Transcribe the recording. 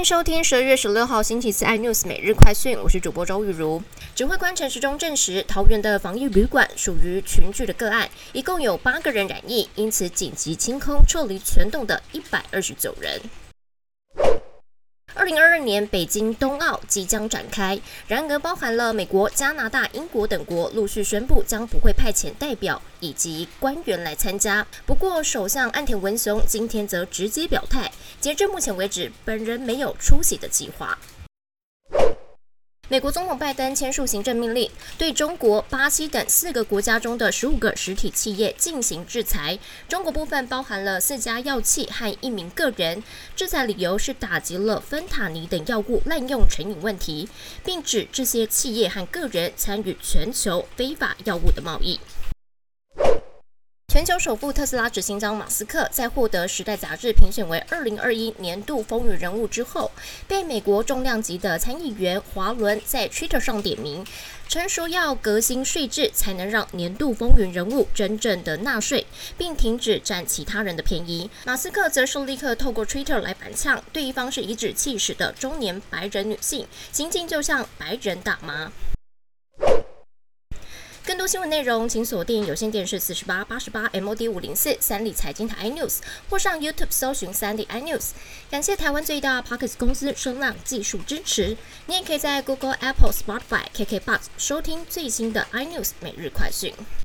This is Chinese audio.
迎收听十二月十六号星期四 iNews 每日快讯，我是主播周玉如。指挥官陈时中证实，桃园的防疫旅馆属于群聚的个案，一共有八个人染疫，因此紧急清空撤离全栋的一百二十九人。二零二二年北京冬奥即将展开，然而包含了美国、加拿大、英国等国陆续宣布将不会派遣代表以及官员来参加。不过，首相岸田文雄今天则直接表态，截至目前为止，本人没有出席的计划。美国总统拜登签署行政命令，对中国、巴西等四个国家中的十五个实体企业进行制裁。中国部分包含了四家药企和一名个人。制裁理由是打击了芬塔尼等药物滥用成瘾问题，并指这些企业和个人参与全球非法药物的贸易。全球首富特斯拉执行长马斯克在获得《时代》杂志评选为二零二一年度风云人物之后，被美国重量级的参议员华伦在 Twitter 上点名，称说要革新税制，才能让年度风云人物真正的纳税，并停止占其他人的便宜。马斯克则是立刻透过 Twitter 来反呛，对方是颐指气使的中年白人女性，心境就像白人大妈。多新闻内容，请锁定有线电视四十八八十八 MOD 五零四三立财经台 iNews，或上 YouTube 搜寻三立 iNews。感谢台湾最大 Pockets 公司声浪技术支持。你也可以在 Google、Apple、Spotify、KKBox 收听最新的 iNews 每日快讯。